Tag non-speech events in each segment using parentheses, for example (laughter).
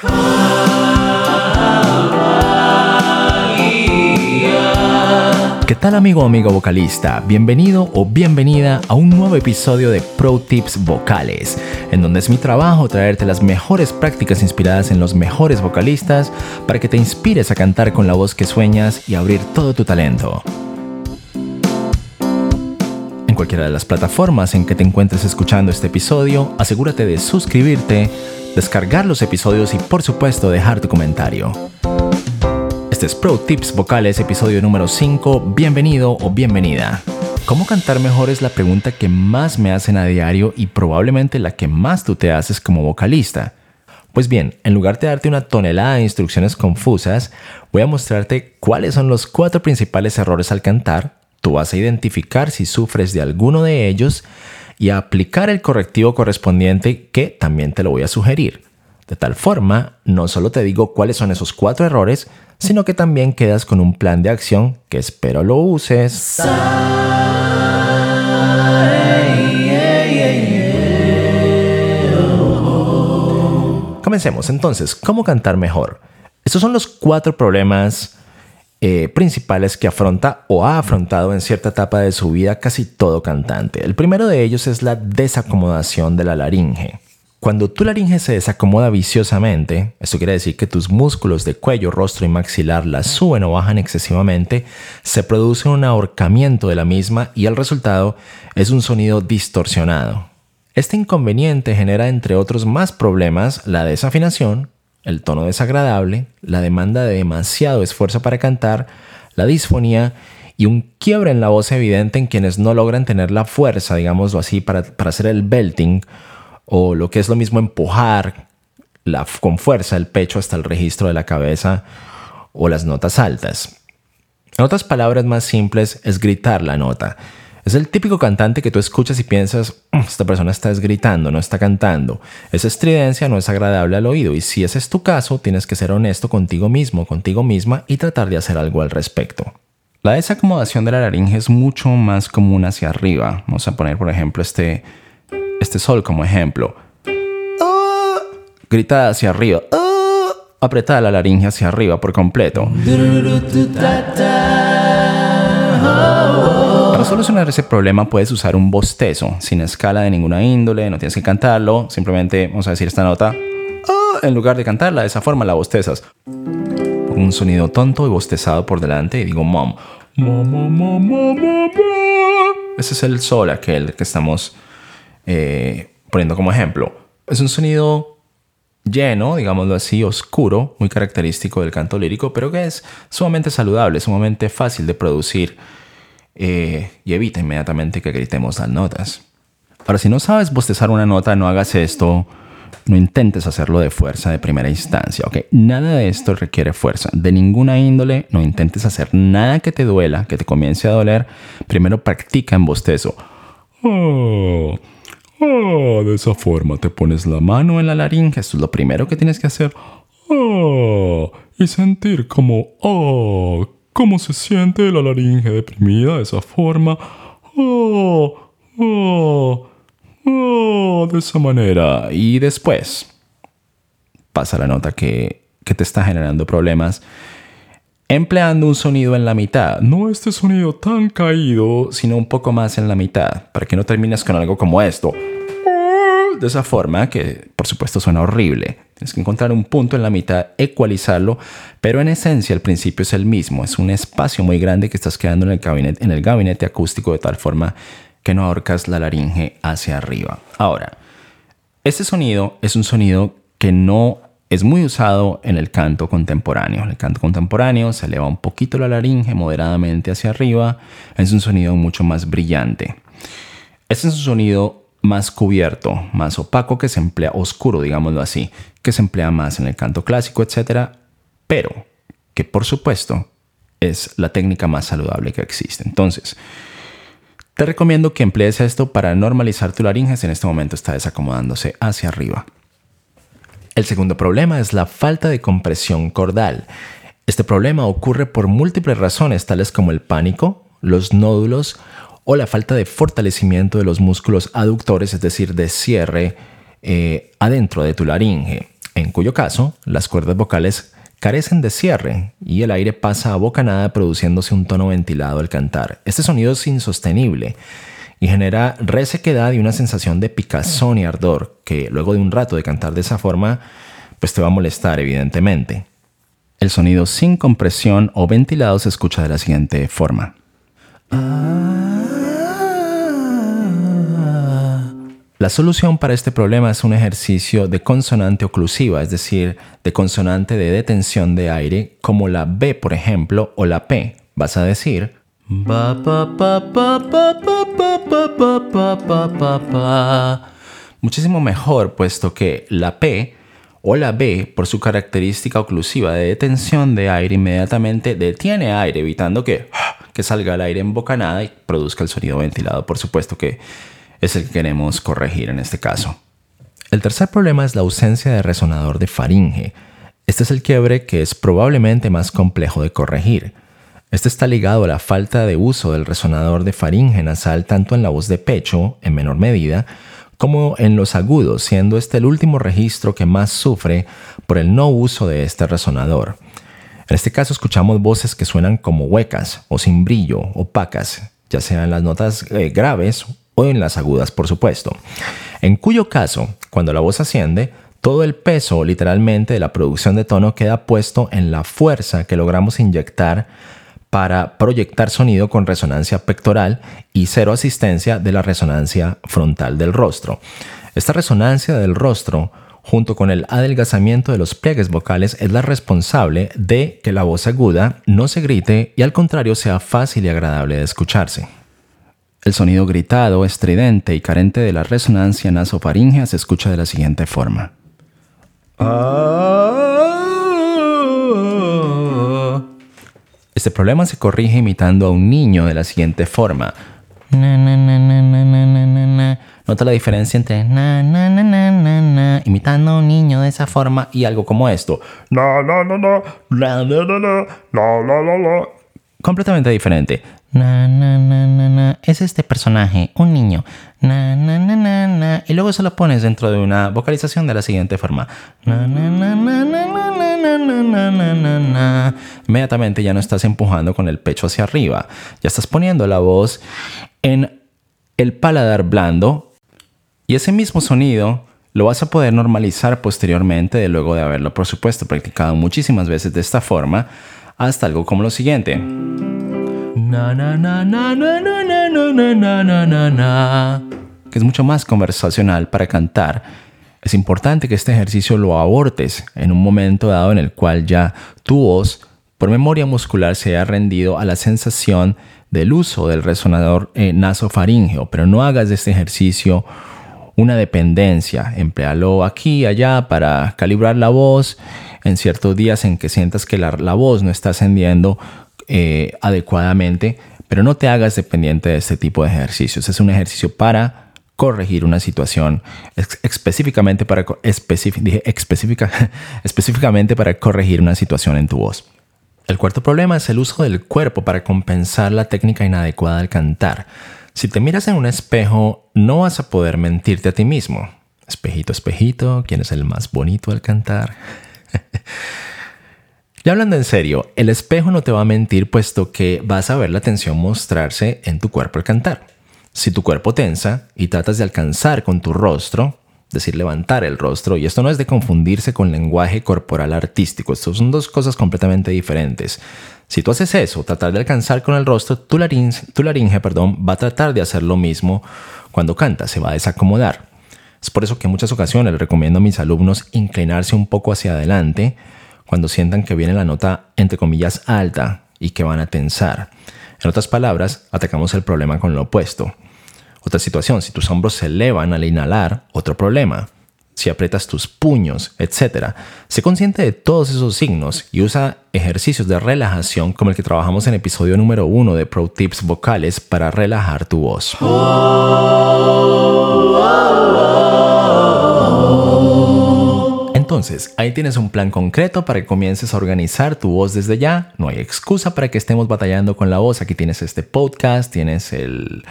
¿Qué tal amigo o amigo vocalista? Bienvenido o bienvenida a un nuevo episodio de Pro Tips Vocales, en donde es mi trabajo traerte las mejores prácticas inspiradas en los mejores vocalistas para que te inspires a cantar con la voz que sueñas y abrir todo tu talento. En cualquiera de las plataformas en que te encuentres escuchando este episodio, asegúrate de suscribirte descargar los episodios y por supuesto dejar tu comentario. Este es Pro Tips Vocales, episodio número 5. Bienvenido o bienvenida. ¿Cómo cantar mejor es la pregunta que más me hacen a diario y probablemente la que más tú te haces como vocalista? Pues bien, en lugar de darte una tonelada de instrucciones confusas, voy a mostrarte cuáles son los cuatro principales errores al cantar. Tú vas a identificar si sufres de alguno de ellos y aplicar el correctivo correspondiente que también te lo voy a sugerir. De tal forma, no solo te digo cuáles son esos cuatro errores, sino que también quedas con un plan de acción que espero lo uses. Comencemos entonces, ¿cómo cantar mejor? Estos son los cuatro problemas eh, principales que afronta o ha afrontado en cierta etapa de su vida casi todo cantante. El primero de ellos es la desacomodación de la laringe. Cuando tu laringe se desacomoda viciosamente, esto quiere decir que tus músculos de cuello, rostro y maxilar la suben o bajan excesivamente, se produce un ahorcamiento de la misma y el resultado es un sonido distorsionado. Este inconveniente genera entre otros más problemas la desafinación, el tono desagradable, la demanda de demasiado esfuerzo para cantar, la disfonía y un quiebre en la voz evidente en quienes no logran tener la fuerza, digámoslo así, para, hacer el belting o lo que es lo mismo empujar la, con fuerza el pecho hasta el registro de la cabeza o las notas altas. En otras palabras más simples es gritar la nota. Es el típico cantante que tú escuchas y piensas, mm, esta persona está gritando, no está cantando. Esa estridencia no es agradable al oído y si ese es tu caso, tienes que ser honesto contigo mismo, contigo misma y tratar de hacer algo al respecto. La desacomodación de la laringe es mucho más común hacia arriba. Vamos a poner, por ejemplo, este, este sol como ejemplo. Ah, grita hacia arriba. Ah, apretada la laringe hacia arriba por completo. Para solucionar ese problema puedes usar un bostezo, sin escala de ninguna índole, no tienes que cantarlo, simplemente vamos a decir esta nota. Ah, en lugar de cantarla de esa forma la bostezas. Un sonido tonto y bostezado por delante y digo mom. Ese es el sol aquel que estamos eh, poniendo como ejemplo. Es un sonido lleno, digámoslo así, oscuro, muy característico del canto lírico, pero que es sumamente saludable, sumamente fácil de producir eh, y evita inmediatamente que gritemos las notas. Ahora, si no sabes bostezar una nota, no hagas esto, no intentes hacerlo de fuerza de primera instancia, ¿ok? Nada de esto requiere fuerza, de ninguna índole, no intentes hacer nada que te duela, que te comience a doler, primero practica en bostezo. Oh, oh, de esa forma te pones la mano en la laringe, esto es lo primero que tienes que hacer. Oh, y sentir como, oh, cómo se siente la laringe deprimida de esa forma. Oh, oh, oh, de esa manera. Y después pasa la nota que, que te está generando problemas empleando un sonido en la mitad. No este sonido tan caído, sino un poco más en la mitad, para que no termines con algo como esto de esa forma, que por supuesto suena horrible. Tienes que encontrar un punto en la mitad, ecualizarlo, pero en esencia el principio es el mismo. Es un espacio muy grande que estás quedando en el gabinete, en el gabinete acústico de tal forma que no ahorcas la laringe hacia arriba. Ahora, este sonido es un sonido que no es muy usado en el canto contemporáneo. En el canto contemporáneo se eleva un poquito la laringe moderadamente hacia arriba. Es un sonido mucho más brillante. Este es un sonido más cubierto, más opaco que se emplea, oscuro, digámoslo así, que se emplea más en el canto clásico, etc. Pero que por supuesto es la técnica más saludable que existe. Entonces, te recomiendo que emplees esto para normalizar tu laringe si en este momento está desacomodándose hacia arriba. El segundo problema es la falta de compresión cordal. Este problema ocurre por múltiples razones, tales como el pánico, los nódulos o la falta de fortalecimiento de los músculos aductores, es decir, de cierre eh, adentro de tu laringe. en cuyo caso las cuerdas vocales carecen de cierre y el aire pasa a bocanada produciéndose un tono ventilado al cantar. Este sonido es insostenible y genera resequedad y una sensación de picazón y ardor que luego de un rato de cantar de esa forma pues te va a molestar evidentemente. El sonido sin compresión o ventilado se escucha de la siguiente forma. La solución para este problema es un ejercicio de consonante oclusiva, es decir, de consonante de detención de aire, como la B, por ejemplo, o la P. Vas a decir muchísimo mejor, puesto que la P o la B, por su característica oclusiva de detención de aire, inmediatamente detiene aire, evitando que, que salga el aire en bocanada y produzca el sonido ventilado. Por supuesto que es el que queremos corregir en este caso. El tercer problema es la ausencia de resonador de faringe. Este es el quiebre que es probablemente más complejo de corregir. Este está ligado a la falta de uso del resonador de faringe nasal tanto en la voz de pecho, en menor medida, como en los agudos, siendo este el último registro que más sufre por el no uso de este resonador. En este caso escuchamos voces que suenan como huecas o sin brillo, opacas, ya sean las notas eh, graves o en las agudas, por supuesto. En cuyo caso, cuando la voz asciende, todo el peso literalmente de la producción de tono queda puesto en la fuerza que logramos inyectar para proyectar sonido con resonancia pectoral y cero asistencia de la resonancia frontal del rostro. Esta resonancia del rostro junto con el adelgazamiento de los pliegues vocales es la responsable de que la voz aguda no se grite y al contrario sea fácil y agradable de escucharse. El sonido gritado, estridente y carente de la resonancia nasofaringea se escucha de la siguiente forma. Este problema se corrige imitando a un niño de la siguiente forma. Nota la diferencia entre imitando a un niño de esa forma y algo como esto. Completamente diferente. Es este personaje, un niño. Y luego se lo pones dentro de una vocalización de la siguiente forma. Inmediatamente ya no estás empujando con el pecho hacia arriba. Ya estás poniendo la voz en el paladar blando. Y ese mismo sonido lo vas a poder normalizar posteriormente, de luego de haberlo, por supuesto, practicado muchísimas veces de esta forma, hasta algo como lo siguiente. Que es mucho más conversacional para cantar. Es importante que este ejercicio lo abortes en un momento dado en el cual ya tu voz, por memoria muscular, se haya rendido a la sensación del uso del resonador eh, nasofaríngeo, pero no hagas de este ejercicio una dependencia. Emplealo aquí y allá para calibrar la voz en ciertos días en que sientas que la, voz no está ascendiendo eh, adecuadamente, pero no te hagas dependiente de este tipo de ejercicios. Es un ejercicio para corregir una situación específicamente para específica, (laughs) específicamente para corregir una situación en tu voz. El cuarto problema es el uso del cuerpo para compensar la técnica inadecuada al cantar. Si te miras en un espejo, no vas a poder mentirte a ti mismo. Espejito, espejito, ¿quién es el más bonito al cantar? (laughs) ya hablando en serio, el espejo no te va a mentir puesto que vas a ver la tensión mostrarse en tu cuerpo al cantar. Si tu cuerpo tensa y tratas de alcanzar con tu rostro, decir levantar el rostro, y esto no es de confundirse con lenguaje corporal artístico, esto son dos cosas completamente diferentes. Si tú haces eso, tratar de alcanzar con el rostro, tu laringe, perdón, va a tratar de hacer lo mismo cuando canta, se va a desacomodar. Es por eso que en muchas ocasiones recomiendo a mis alumnos inclinarse un poco hacia adelante cuando sientan que viene la nota entre comillas alta y que van a tensar. En otras palabras, atacamos el problema con lo opuesto. Otra situación, si tus hombros se elevan al inhalar, otro problema si aprietas tus puños, etc. Sé consciente de todos esos signos y usa ejercicios de relajación como el que trabajamos en episodio número 1 de Pro Tips Vocales para relajar tu voz. Entonces, ahí tienes un plan concreto para que comiences a organizar tu voz desde ya. No hay excusa para que estemos batallando con la voz. Aquí tienes este podcast, tienes el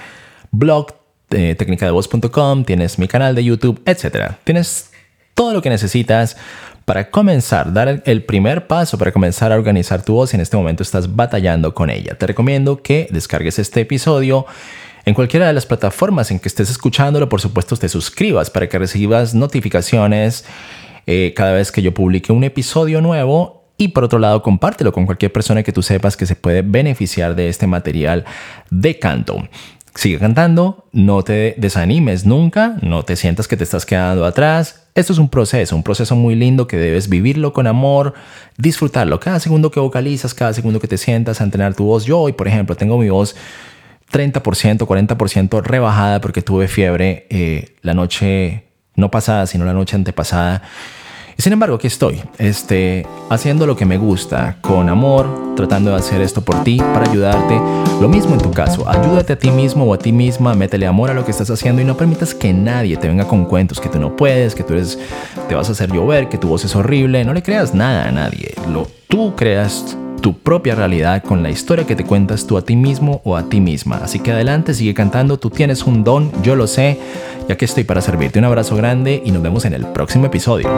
blog eh, técnica de voz.com, tienes mi canal de YouTube, etc. Tienes todo lo que necesitas para comenzar, dar el primer paso para comenzar a organizar tu voz y en este momento estás batallando con ella. Te recomiendo que descargues este episodio en cualquiera de las plataformas en que estés escuchándolo, por supuesto, te suscribas para que recibas notificaciones eh, cada vez que yo publique un episodio nuevo. Y por otro lado, compártelo con cualquier persona que tú sepas que se puede beneficiar de este material de canto. Sigue cantando, no te desanimes nunca, no te sientas que te estás quedando atrás. Esto es un proceso, un proceso muy lindo que debes vivirlo con amor, disfrutarlo. Cada segundo que vocalizas, cada segundo que te sientas a entrenar tu voz. Yo hoy, por ejemplo, tengo mi voz 30%, 40% rebajada porque tuve fiebre eh, la noche no pasada, sino la noche antepasada. Y sin embargo, aquí estoy, este, haciendo lo que me gusta, con amor, tratando de hacer esto por ti, para ayudarte. Lo mismo en tu caso, ayúdate a ti mismo o a ti misma, métele amor a lo que estás haciendo y no permitas que nadie te venga con cuentos que tú no puedes, que tú eres, te vas a hacer llover, que tu voz es horrible. No le creas nada a nadie. Lo, tú creas tu propia realidad con la historia que te cuentas tú a ti mismo o a ti misma. Así que adelante, sigue cantando, tú tienes un don, yo lo sé, ya que estoy para servirte. Un abrazo grande y nos vemos en el próximo episodio.